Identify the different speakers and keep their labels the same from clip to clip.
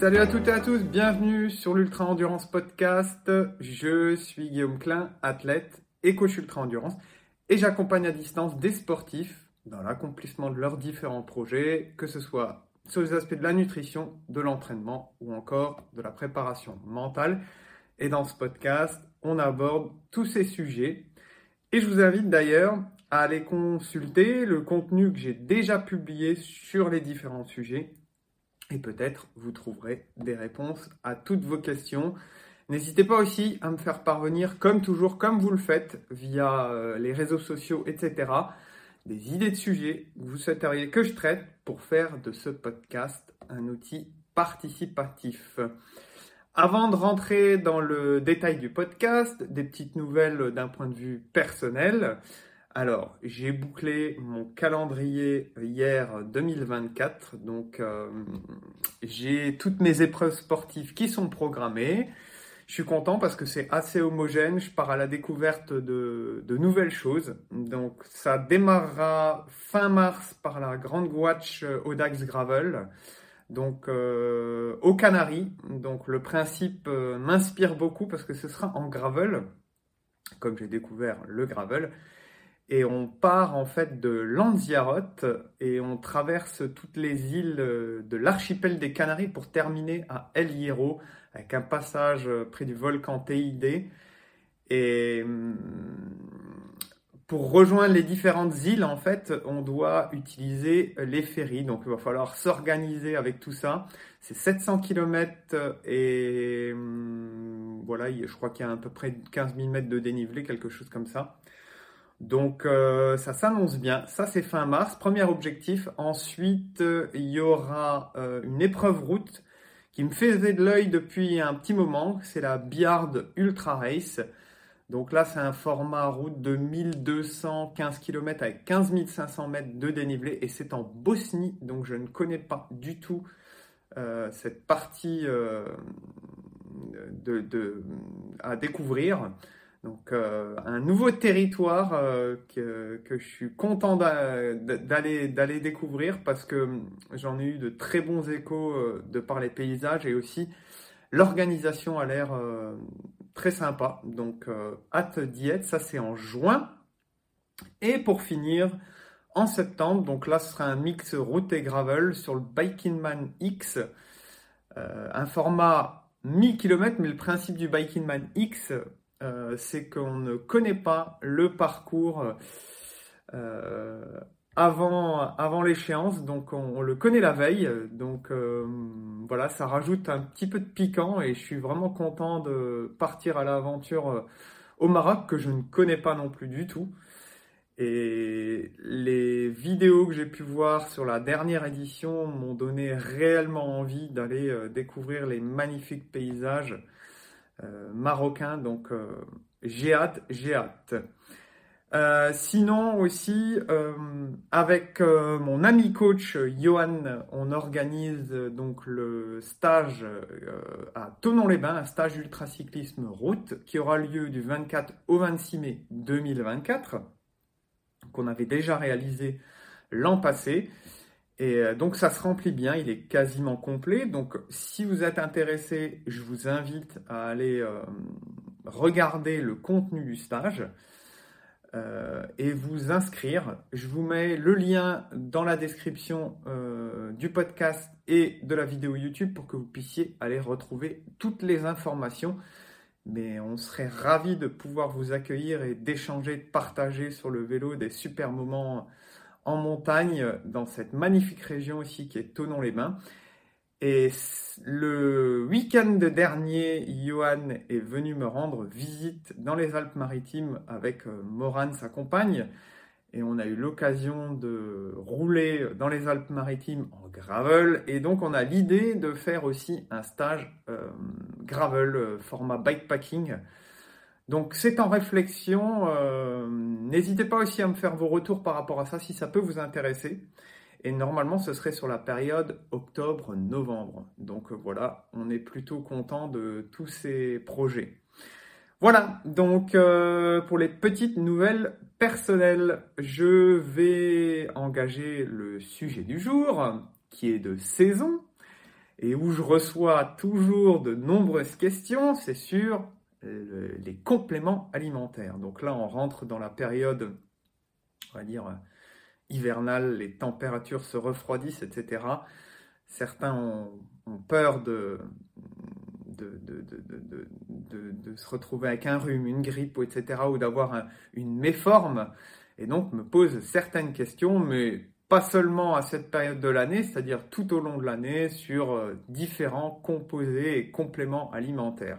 Speaker 1: Salut à toutes et à tous, bienvenue sur l'Ultra Endurance Podcast. Je suis Guillaume Klein, athlète et coach Ultra Endurance, et j'accompagne à distance des sportifs dans l'accomplissement de leurs différents projets, que ce soit sur les aspects de la nutrition, de l'entraînement ou encore de la préparation mentale. Et dans ce podcast, on aborde tous ces sujets. Et je vous invite d'ailleurs à aller consulter le contenu que j'ai déjà publié sur les différents sujets et peut-être vous trouverez des réponses à toutes vos questions. N'hésitez pas aussi à me faire parvenir, comme toujours, comme vous le faites, via euh, les réseaux sociaux, etc., des idées de sujets que vous souhaiteriez que je traite pour faire de ce podcast un outil participatif. Avant de rentrer dans le détail du podcast, des petites nouvelles d'un point de vue personnel. Alors, j'ai bouclé mon calendrier hier 2024, donc euh, j'ai toutes mes épreuves sportives qui sont programmées. Je suis content parce que c'est assez homogène, je pars à la découverte de, nouvelles choses. Donc ça démarrera fin mars par la Grande Watch Audax Gravel, donc euh, aux Canaries. Donc le principe euh, m'inspire beaucoup parce que ce sera en gravel, comme j'ai découvert le gravel et on part en fait de Lanzarote et on traverse toutes les îles euh, de l'archipel des Canaries pour terminer à El Hierro avec un passage euh, près du volcan TID. Et hum, pour rejoindre les différentes îles, en fait, on doit utiliser les ferries. Donc il va falloir s'organiser avec tout ça. C'est 700 km et hum, voilà, je crois qu'il y a à peu près 15 000 mètres de dénivelé, quelque chose comme ça. Donc euh, ça s'annonce bien. Ça c'est fin mars, premier objectif. Ensuite, il y aura euh, une épreuve route qui me faisait de l'œil depuis un petit moment. C'est la Biard Ultra Race. Donc là, c'est un format route de 1215 km avec 15 500 mètres de dénivelé et c'est en Bosnie. Donc je ne connais pas du tout euh, cette partie à découvrir. Donc euh, un nouveau territoire euh, que, je suis content d'aller découvrir parce que j'en ai eu de très bons échos euh, de par les paysages et aussi l'organisation a l'air très sympa. Donc hâte d'y ça c'est en juin. Et pour finir, en septembre, donc là ce sera un mix route et gravel sur le Biking Man X, un format 1000 km, mais le principe du Biking Man X, euh, c'est qu'on ne connaît pas le parcours euh, avant, l'échéance, donc on, le connaît la veille. Donc euh, voilà, ça rajoute un petit peu de piquant et je suis vraiment content de partir à l'aventure au Maroc que je ne connais pas non plus du tout. Et les vidéos que j'ai pu voir sur la dernière édition m'ont donné réellement envie d'aller découvrir les magnifiques paysages marocain. Donc euh, j'ai hâte, j'ai hâte. Euh, sinon aussi, avec mon ami coach Johan, on organise donc le stage à Tonon-les-Bains, un stage ultracyclisme route qui aura lieu du 24 au 26 mai 2024, qu'on avait déjà réalisé l'an passé. Et euh, donc ça se remplit bien, il est quasiment complet. Donc si vous êtes intéressé, je vous invite à aller euh, regarder le contenu du stage euh, et vous inscrire. Je vous mets le lien dans la description du podcast et de la vidéo YouTube pour que vous puissiez aller retrouver toutes les informations. Mais on serait ravis de pouvoir vous accueillir et d'échanger, de partager sur le vélo des super moments en montagne dans cette magnifique région aussi qui est Tonon-les-Bains. Et le week-end dernier, Johan est venu me rendre visite dans les Alpes-Maritimes avec euh, Morane, sa compagne. Et on a eu l'occasion de rouler dans les Alpes-Maritimes en gravel. Et donc, on a l'idée de faire aussi un stage euh, gravel, euh, format bikepacking, donc c'est en réflexion. Euh, n'hésitez pas aussi à me faire vos retours par rapport à ça si ça peut vous intéresser. Et normalement, ce serait sur la période octobre-novembre. Donc euh, voilà, on est plutôt content de tous ces projets. Voilà, donc euh, pour les petites nouvelles personnelles, je vais engager le sujet du jour, qui est de saison. et où je reçois toujours de nombreuses questions, c'est sur les compléments alimentaires. Donc là, on rentre dans la période, on va dire, hivernale, les températures se refroidissent, etc. Certains ont, peur de de, se retrouver avec un rhume, une grippe, etc., ou d'avoir une méforme, et donc me posent certaines questions, mais pas seulement à cette période de l'année, c'est-à-dire tout au long de l'année, sur euh, différents composés et compléments alimentaires.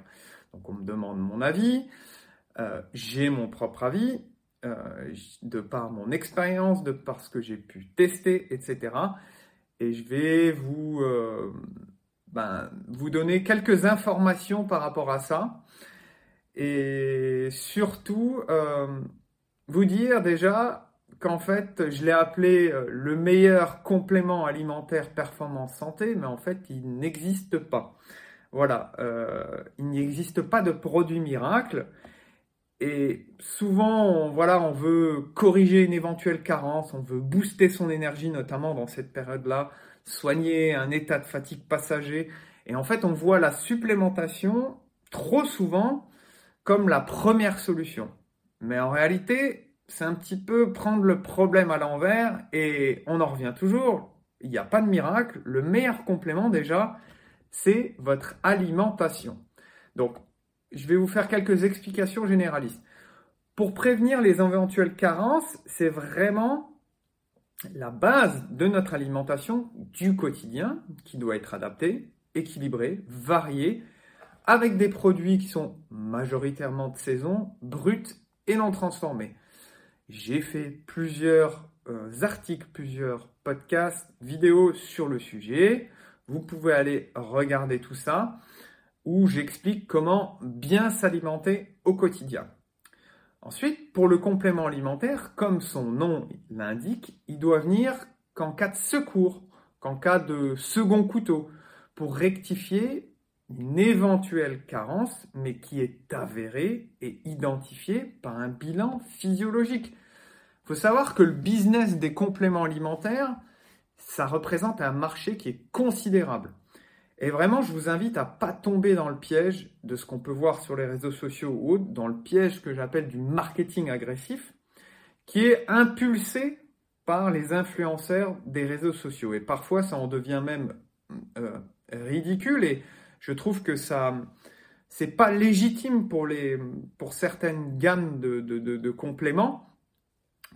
Speaker 1: Donc on me demande mon avis, euh, j'ai mon propre avis, euh, de par mon expérience, de par ce que j'ai pu tester, etc. Et je vais vous, euh, ben, vous donner quelques informations par rapport à ça. Et surtout, vous dire déjà qu'en fait, je l'ai appelé le meilleur complément alimentaire performance santé, mais en fait, il n'existe pas. Voilà, euh, il n'existe pas de produit miracle. Et souvent, voilà, on veut corriger une éventuelle carence, on veut booster son énergie, notamment dans cette période-là, soigner un état de fatigue passager. Et en fait, on voit la supplémentation trop souvent comme la première solution. Mais en réalité, c'est un petit peu prendre le problème à l'envers et on en revient toujours. Il n'y a pas de miracle. Le meilleur complément déjà, c'est votre alimentation. Donc, je vais vous faire quelques explications généralistes. Pour prévenir les éventuelles carences, c'est vraiment la base de notre alimentation du quotidien qui doit être adaptée, équilibrée, variée, avec des produits qui sont majoritairement de saison, bruts et non transformés. J'ai fait plusieurs euh, articles, plusieurs podcasts, vidéos sur le sujet. Vous pouvez aller regarder tout ça où j'explique comment bien s'alimenter au quotidien. Ensuite, pour le complément alimentaire, comme son nom l'indique, il doit venir qu'en cas de secours, qu'en cas de second couteau, pour rectifier une éventuelle carence, mais qui est avérée et identifiée par un bilan physiologique. Il faut savoir que le business des compléments alimentaires, ça représente un marché qui est considérable. Et vraiment, je vous invite à pas tomber dans le piège de ce qu'on peut voir sur les réseaux sociaux ou autres, dans le piège que j'appelle du marketing agressif, qui est impulsé par les influenceurs des réseaux sociaux. Et parfois, ça en devient même euh, ridicule. Et je trouve que ça, c'est pas légitime pour les, pour certaines gammes de, de compléments,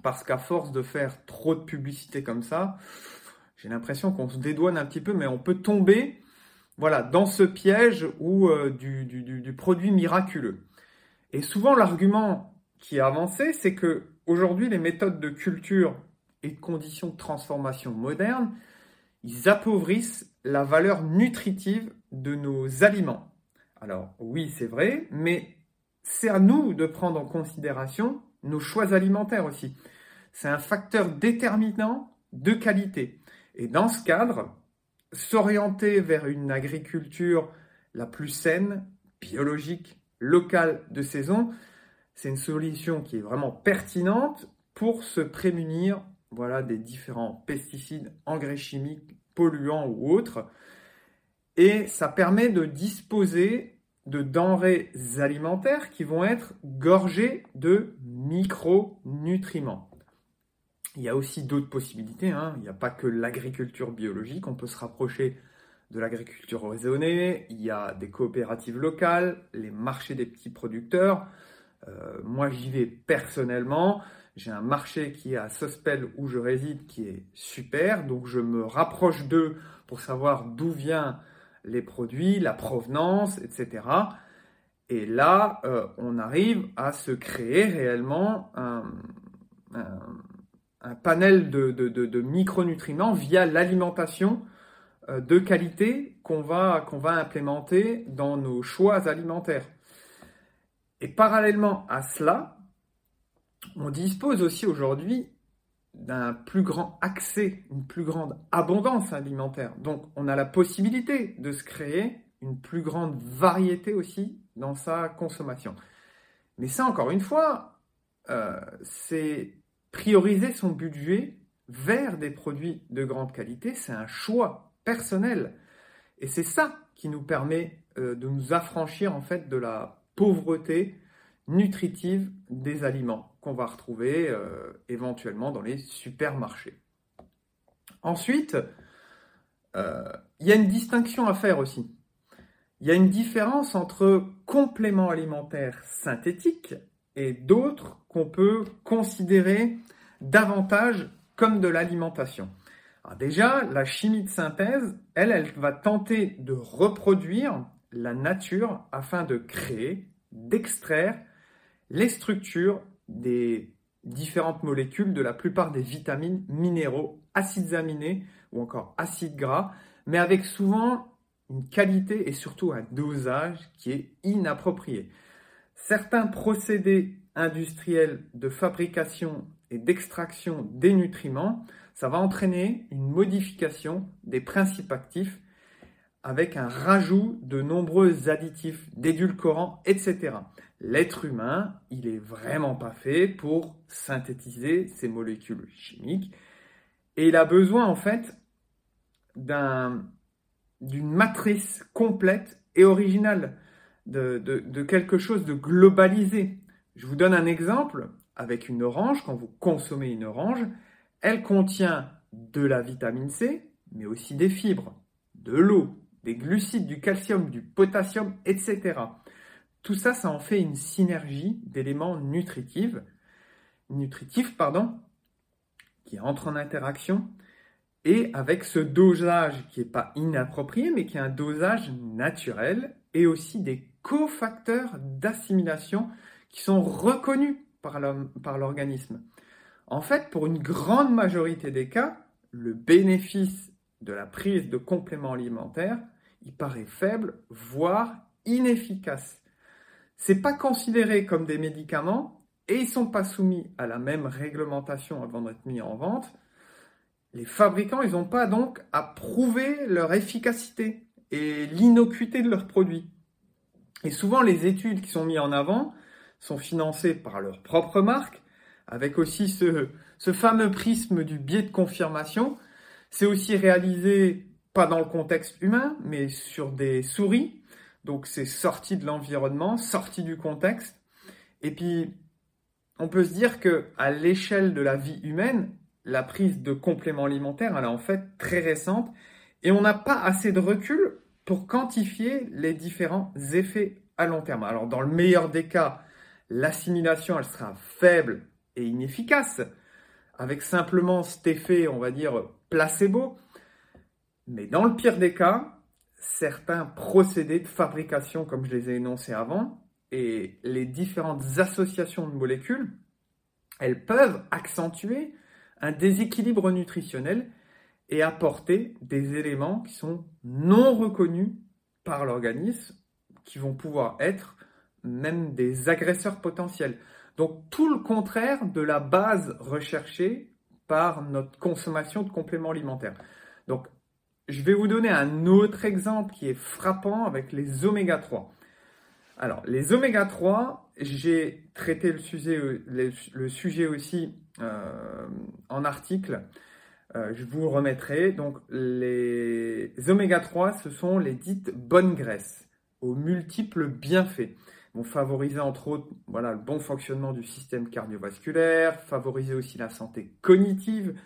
Speaker 1: parce qu'à force de faire trop de publicité comme ça, j'ai l'impression qu'on se dédouane un petit peu, mais on peut tomber voilà, dans ce piège ou euh, du, produit miraculeux. Et souvent, l'argument qui est avancé, c'est que aujourd'hui, les méthodes de culture et de conditions de transformation modernes, ils appauvrissent la valeur nutritive de nos aliments. Alors oui, c'est vrai, mais c'est à nous de prendre en considération nos choix alimentaires aussi. C'est un facteur déterminant de qualité. Et dans ce cadre, s'orienter vers une agriculture la plus saine, biologique, locale de saison, c'est une solution qui est vraiment pertinente pour se prémunir voilà, des différents pesticides, engrais chimiques, polluants ou autres. Et ça permet de disposer de denrées alimentaires qui vont être gorgées de micronutriments. Il y a aussi d'autres possibilités. Hein. Il n'y a pas que l'agriculture biologique. On peut se rapprocher de l'agriculture raisonnée. Il y a des coopératives locales, les marchés des petits producteurs. Euh, moi, j'y vais personnellement. J'ai un marché qui est à Sospel où je réside qui est super. Donc, je me rapproche d'eux pour savoir d'où viennent les produits, la provenance, etc. Et là, euh, on arrive à se créer réellement un un panel de, micronutriments via l'alimentation euh, de qualité qu'on va, qu'on va implémenter dans nos choix alimentaires. Et parallèlement à cela, on dispose aussi aujourd'hui d'un plus grand accès, une plus grande abondance alimentaire. Donc on a la possibilité de se créer une plus grande variété aussi dans sa consommation. Mais ça, encore une fois, euh, c'est prioriser son budget vers des produits de grande qualité, c'est un choix personnel. Et c'est ça qui nous permet euh, de nous affranchir en fait de la pauvreté nutritive des aliments qu'on va retrouver euh, éventuellement dans les supermarchés. Ensuite, euh, il y a une distinction à faire aussi. Il y a une différence entre compléments alimentaires synthétiques et d'autres qu'on peut considérer davantage comme de l'alimentation. déjà, la chimie de synthèse, elle, elle va tenter de reproduire la nature afin de créer, d'extraire les structures des différentes molécules de la plupart des vitamines, minéraux, acides aminés ou encore acides gras, mais avec souvent une qualité et surtout un dosage qui est inapproprié. Certains procédés industriels de fabrication et d'extraction des nutriments, ça va entraîner une modification des principes actifs avec un rajout de nombreux additifs, d'édulcorants, etc. L'être humain, il est vraiment pas fait pour synthétiser ces molécules chimiques et il a besoin en fait d'un, d'une matrice complète et originale, de, quelque chose de globalisé. Je vous donne un exemple avec une orange. Quand vous consommez une orange, elle contient de la vitamine C, mais aussi des fibres, de l'eau, des glucides, du calcium, du potassium, etc. Tout ça, ça en fait une synergie d'éléments nutritifs, nutritifs pardon, qui entrent en interaction et avec ce dosage qui n'est pas inapproprié, mais qui est un dosage naturel et aussi des cofacteurs d'assimilation qui sont reconnus par l'organisme. En fait, pour une grande majorité des cas, le bénéfice de la prise de compléments alimentaires, il paraît faible, voire inefficace c'est pas considéré comme des médicaments et ils sont pas soumis à la même réglementation avant d'être mis en vente. Les fabricants, ils n'ont pas donc à prouver leur efficacité et l'innocuité de leurs produits. Et souvent, les études qui sont mises en avant sont financées par leur propre marque, avec aussi ce, ce fameux prisme du biais de confirmation. C'est aussi réalisé pas dans le contexte humain, mais sur des souris donc c'est sorti de l'environnement, sorti du contexte. Et puis, on peut se dire que à l'échelle de la vie humaine, la prise de compléments alimentaires, elle est en fait très récente et on n'a pas assez de recul pour quantifier les différents effets à long terme. Alors, dans le meilleur des cas, l'assimilation, elle sera faible et inefficace, avec simplement cet effet, on va dire, placebo. Mais dans le pire des cas, certains procédés de fabrication, comme je les ai énoncés avant, et les différentes associations de molécules, elles peuvent accentuer un déséquilibre nutritionnel et apporter des éléments qui sont non reconnus par l'organisme, qui vont pouvoir être même des agresseurs potentiels. Donc tout le contraire de la base recherchée par notre consommation de compléments alimentaires. Donc je vais vous donner un autre exemple qui est frappant avec les oméga 3. Alors, les oméga 3, j'ai traité le sujet, aussi euh, en article. Euh, je vous remettrai. Donc, les oméga 3, ce sont les dites bonnes graisses aux multiples bienfaits. Vont favoriser entre autres voilà, le bon fonctionnement du système cardiovasculaire, favoriser aussi la santé cognitive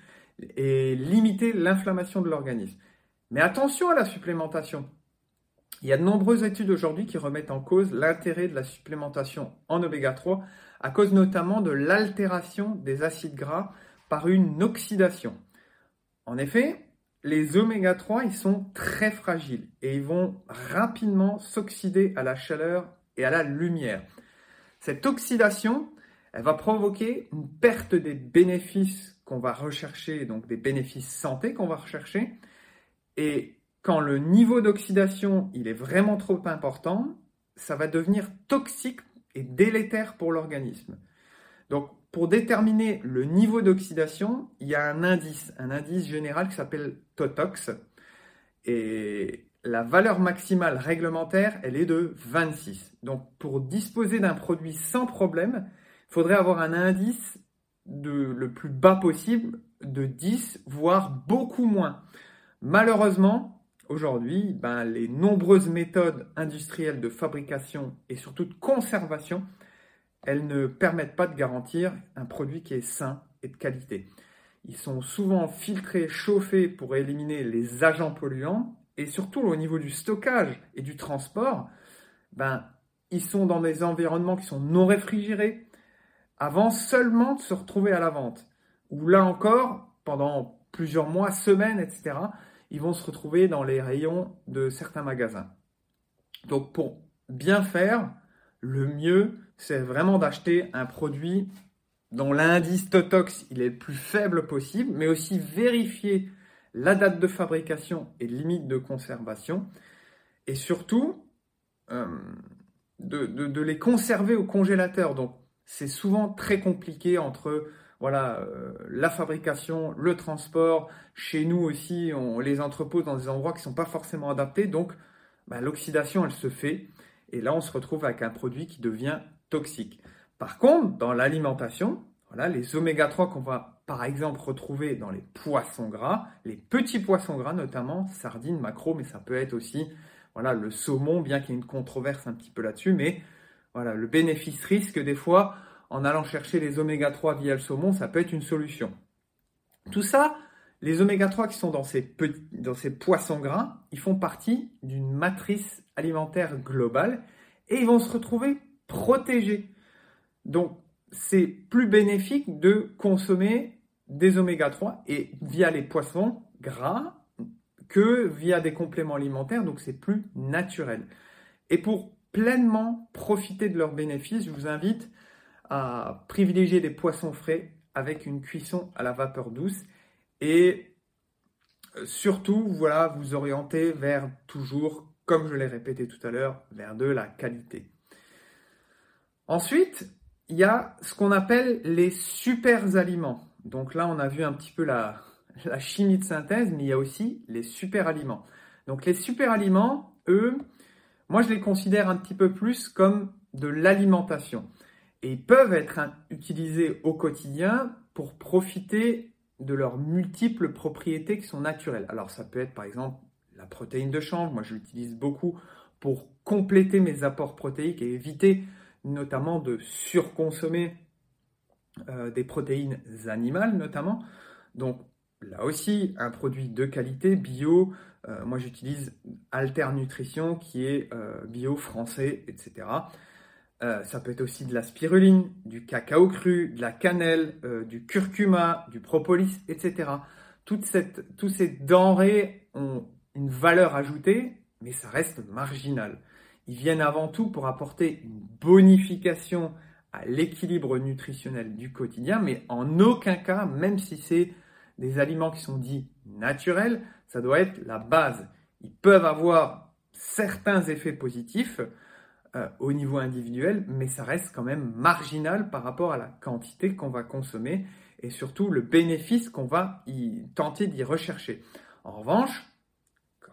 Speaker 1: et limiter l'inflammation de l'organisme. Mais attention à la supplémentation. Il y a de nombreuses études aujourd'hui qui remettent en cause l'intérêt de la supplémentation en oméga 3 à cause notamment de l'altération des acides gras par une oxydation. En effet, les oméga 3, ils sont très fragiles et ils vont rapidement s'oxyder à la chaleur et à la lumière. Cette oxydation, elle va provoquer une perte des bénéfices qu'on va rechercher, donc des bénéfices santé qu'on va rechercher, et quand le niveau d'oxydation il est vraiment trop important, ça va devenir toxique et délétère pour l'organisme. Donc pour déterminer le niveau d'oxydation, il y a un indice, un indice général qui s'appelle TOTOX. Et la valeur maximale réglementaire, elle est de 26. Donc pour disposer d'un produit sans problème, il faudrait avoir un indice de, le plus bas possible de 10, voire beaucoup moins. Malheureusement, aujourd'hui, ben, les nombreuses méthodes industrielles de fabrication et surtout de conservation, elles ne permettent pas de garantir un produit qui est sain et de qualité. Ils sont souvent filtrés, chauffés pour éliminer les agents polluants et surtout au niveau du stockage et du transport, ben, ils sont dans des environnements qui sont non réfrigérés avant seulement de se retrouver à la vente. Ou là encore, pendant plusieurs mois, semaines, etc., ils vont se retrouver dans les rayons de certains magasins. Donc pour bien faire, le mieux, c'est vraiment d'acheter un produit dont l'indice Totox il est le plus faible possible, mais aussi vérifier la date de fabrication et limite de conservation, et surtout euh, de, les conserver au congélateur. Donc c'est souvent très compliqué entre voilà euh, la fabrication, le transport. Chez nous aussi, on les entrepose dans des endroits qui ne sont pas forcément adaptés, donc bah, l'oxydation elle se fait, et là on se retrouve avec un produit qui devient toxique. Par contre, dans l'alimentation, voilà, les oméga 3 qu'on va par exemple retrouver dans les poissons gras, les petits poissons gras notamment, sardines, maquereaux, mais ça peut être aussi voilà, le saumon, bien qu'il y ait une controverse un petit peu là-dessus, mais voilà, le bénéfice-risque des fois, en allant chercher les oméga 3 via le saumon, ça peut être une solution. Tout ça, les oméga 3 qui sont dans ces, dans ces poissons gras, ils font partie d'une matrice alimentaire globale et ils vont se retrouver protégés. Donc, c'est plus bénéfique de consommer des oméga 3 et via les poissons gras que via des compléments alimentaires, donc c'est plus naturel. Et pour pleinement profiter de leurs bénéfices, je vous invite à privilégier des poissons frais avec une cuisson à la vapeur douce et surtout, voilà, vous orienter vers toujours, comme je l'ai répété tout à l'heure, vers de la qualité. Ensuite, il y a ce qu'on appelle les super aliments. Donc là, on a vu un petit peu la, chimie de synthèse, mais il y a aussi les super aliments. Donc les super aliments, eux, moi je les considère un petit peu plus comme de l'alimentation. Et ils peuvent être utilisés au quotidien pour profiter de leurs multiples propriétés qui sont naturelles. Alors ça peut être par exemple la protéine de chanvre, moi je l'utilise beaucoup pour compléter mes apports protéiques et éviter notamment de surconsommer euh, des protéines animales notamment. Donc là aussi, un produit de qualité, bio. Euh, moi, j'utilise Alter Nutrition qui est euh, bio français, etc. ça peut être aussi de la spiruline, du cacao cru, de la cannelle, du curcuma, du propolis, etc. Toute cette, tous ces denrées ont une valeur ajoutée, mais ça reste marginal. Ils viennent avant tout pour apporter une bonification à l'équilibre nutritionnel du quotidien, mais en aucun cas, même si c'est des aliments qui sont dits naturels, ça doit être la base. Ils peuvent avoir certains effets positifs euh, au niveau individuel, mais ça reste quand même marginal par rapport à la quantité qu'on va consommer et surtout le bénéfice qu'on va tenter d'y rechercher. En revanche,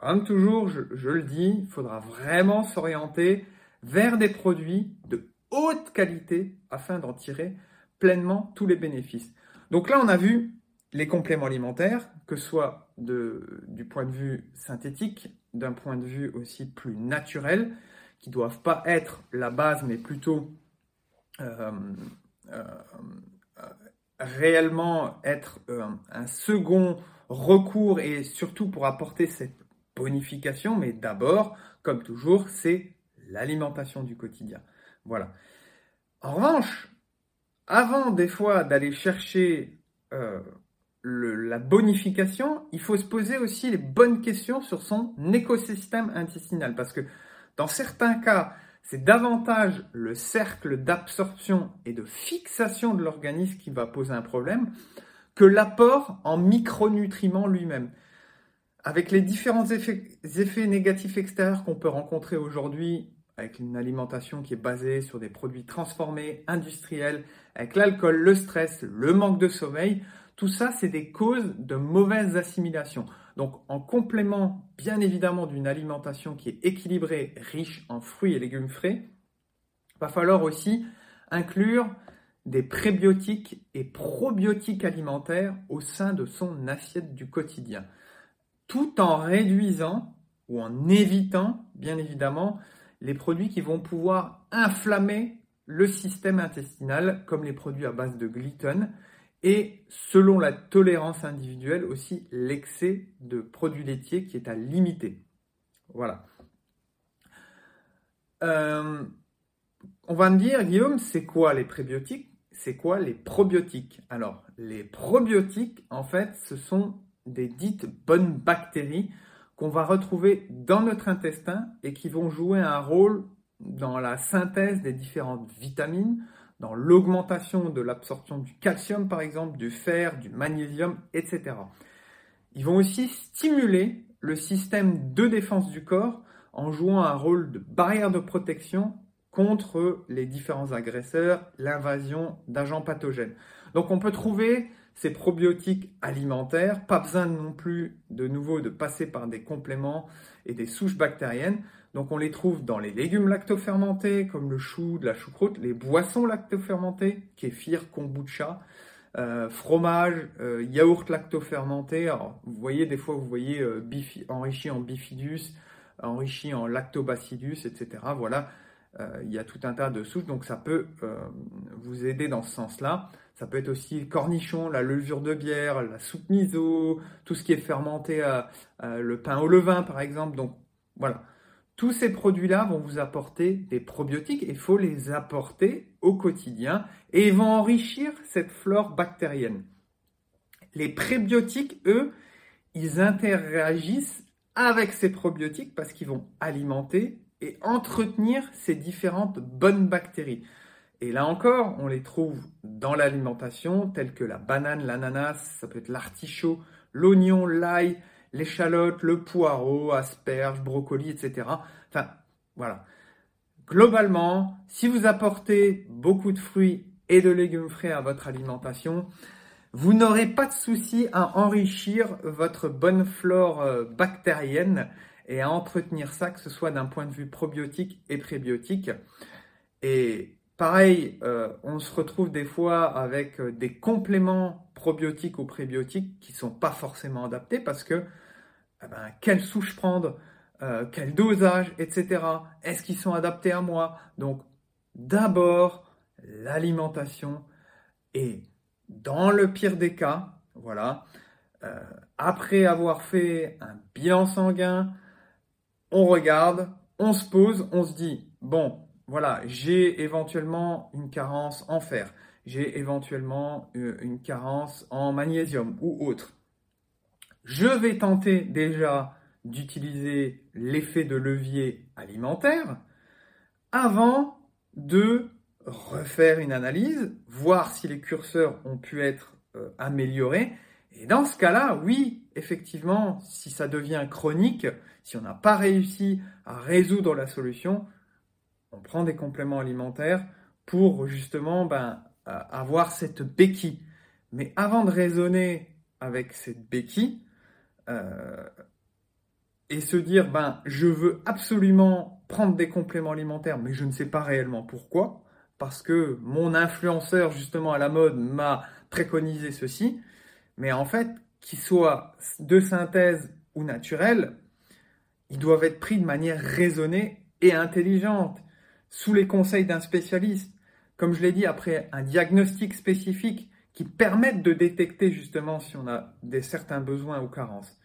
Speaker 1: comme toujours, je, le dis, il faudra vraiment s'orienter vers des produits de haute qualité afin d'en tirer pleinement tous les bénéfices. Donc là, on a vu les compléments alimentaires, que ce soit du point de vue synthétique, d'un point de vue aussi plus naturel, qui ne doivent pas être la base, mais plutôt euh, euh, réellement être euh, un second recours et surtout pour apporter cette bonification, mais d'abord, comme toujours, c'est l'alimentation du quotidien. Voilà. En revanche, avant des fois d'aller chercher euh, la bonification, il faut se poser aussi les bonnes questions sur son écosystème intestinal, parce que dans certains cas, c'est davantage le cercle d'absorption et de fixation de l'organisme qui va poser un problème que l'apport en micronutriments lui-même avec les différents effets, négatifs extérieurs qu'on peut rencontrer aujourd'hui, avec une alimentation qui est basée sur des produits transformés, industriels, avec l'alcool, le stress, le manque de sommeil, tout ça, c'est des causes de mauvaise assimilation. Donc, en complément, bien évidemment, d'une alimentation qui est équilibrée, riche en fruits et légumes frais, va falloir aussi inclure des prébiotiques et probiotiques alimentaires au sein de son assiette du quotidien tout en réduisant ou en évitant, bien évidemment, les produits qui vont pouvoir inflammer le système intestinal, comme les produits à base de gluten, et selon la tolérance individuelle aussi l'excès de produits laitiers qui est à limiter. Voilà. Euh, on va me dire, Guillaume, c'est quoi les prébiotiques? C'est quoi les probiotiques? Alors, les probiotiques, en fait, ce sont des dites bonnes bactéries qu'on va retrouver dans notre intestin et qui vont jouer un rôle dans la synthèse des différentes vitamines, dans l'augmentation de l'absorption du calcium par exemple, du fer, du magnésium, etc. Ils vont aussi stimuler le système de défense du corps en jouant un rôle de barrière de protection contre les différents agresseurs, l'invasion d'agents pathogènes. Donc on peut trouver ces probiotiques alimentaires, pas besoin non plus de nouveau de passer par des compléments et des souches bactériennes. Donc on les trouve dans les légumes lactofermentés comme le chou, de la choucroute, les boissons lactofermentées, kéfir, kombucha, euh, fromage, euh, yaourt lactofermenté. Alors, vous voyez des fois vous voyez euh, enrichi en bifidus, enrichi en lactobacillus, etc. Voilà, il y a tout un tas de souches, donc ça peut vous aider dans ce sens-là. Ça peut être aussi cornichon, la levure de bière, la soupe miso, tout ce qui est fermenté, le pain au levain par exemple. Donc voilà, tous ces produits-là vont vous apporter des probiotiques et il faut les apporter au quotidien et ils vont enrichir cette flore bactérienne. Les prébiotiques, eux, ils interagissent avec ces probiotiques parce qu'ils vont alimenter et entretenir ces différentes bonnes bactéries. Et là encore, on les trouve dans l'alimentation, telles que la banane, l'ananas, ça peut être l'artichaut, l'oignon, l'ail, l'échalote, le poireau, asperges, brocoli, etc. Enfin, voilà. Globalement, si vous apportez beaucoup de fruits et de légumes frais à votre alimentation, vous n'aurez pas de souci à enrichir votre bonne flore euh, bactérienne et à entretenir ça, que ce soit d'un point de vue probiotique et prébiotique. Et pareil, euh, on se retrouve des fois avec euh, des compléments probiotiques ou prébiotiques qui ne sont pas forcément adaptés parce que eh ben, quelle souche prendre, quel dosage, etc. Est-ce qu'ils sont adaptés à moi? Donc d'abord l'alimentation et dans le pire des cas, voilà, euh, après avoir fait un bilan sanguin, on regarde, on se pose, on se dit, bon, voilà, j'ai éventuellement une carence en fer, j'ai éventuellement euh, une carence en magnésium ou autre. Je vais tenter déjà d'utiliser l'effet de levier alimentaire avant de refaire une analyse, voir si les curseurs ont pu être euh, améliorés. Et dans ce cas-là, oui, effectivement, si ça devient chronique, si on n'a pas réussi à résoudre la solution, on prend des compléments alimentaires pour justement ben, avoir cette béquille. Mais avant de raisonner avec cette béquille euh, et se dire ben je veux absolument prendre des compléments alimentaires, mais je ne sais pas réellement pourquoi, parce que mon influenceur justement à la mode m'a préconisé ceci, mais en fait, qu'ils soient de synthèse ou naturels, ils doivent être pris de manière raisonnée et intelligente, sous les conseils d'un spécialiste, comme je l'ai dit, après un diagnostic spécifique qui permette de détecter justement si on a des certains besoins ou carences.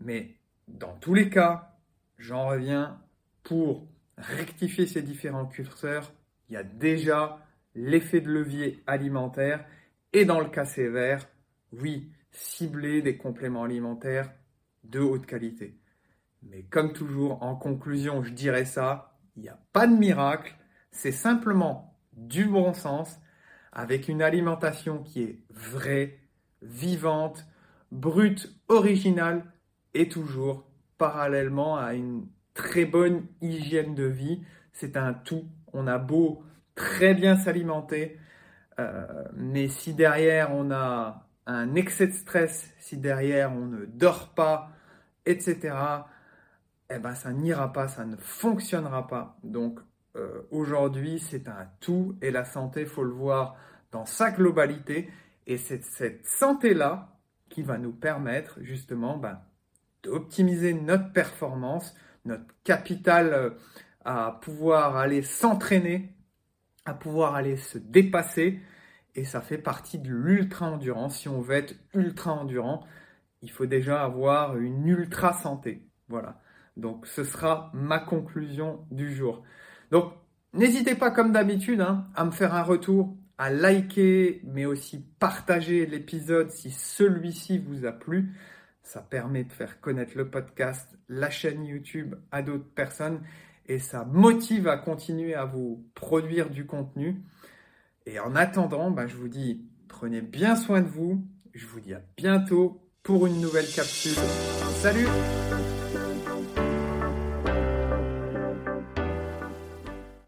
Speaker 1: Mais dans tous les cas, j'en reviens pour rectifier ces différents curseurs, il y a déjà l'effet de levier alimentaire et dans le cas sévère, oui, cibler des compléments alimentaires de haute qualité. Mais comme toujours, en conclusion, je dirais ça, il n'y a pas de miracle, c'est simplement du bon sens avec une alimentation qui est vraie, vivante, brute, originale et toujours parallèlement à une très bonne hygiène de vie. C'est un tout on a beau très bien s'alimenter, euh, mais si derrière on a un excès de stress, si derrière on ne dort pas, etc., eh ben ça n'ira pas, ça ne fonctionnera pas. Donc euh, aujourd'hui c'est un tout et la santé, faut le voir dans sa globalité et c'est cette santé là qui va nous permettre justement ben, d'optimiser notre performance, notre capital euh, à pouvoir aller s'entraîner, à pouvoir aller se dépasser. Et ça fait partie de l'ultra-endurance. Si on veut être ultra-endurant, il faut déjà avoir une ultra-santé. Voilà. Donc ce sera ma conclusion du jour. Donc n'hésitez pas comme d'habitude hein, à me faire un retour, à liker, mais aussi partager l'épisode si celui-ci vous a plu. Ça permet de faire connaître le podcast, la chaîne YouTube à d'autres personnes et ça motive à continuer à vous produire du contenu. Et en attendant, bah, je vous dis, prenez bien soin de vous. Je vous dis à bientôt pour une nouvelle capsule. Salut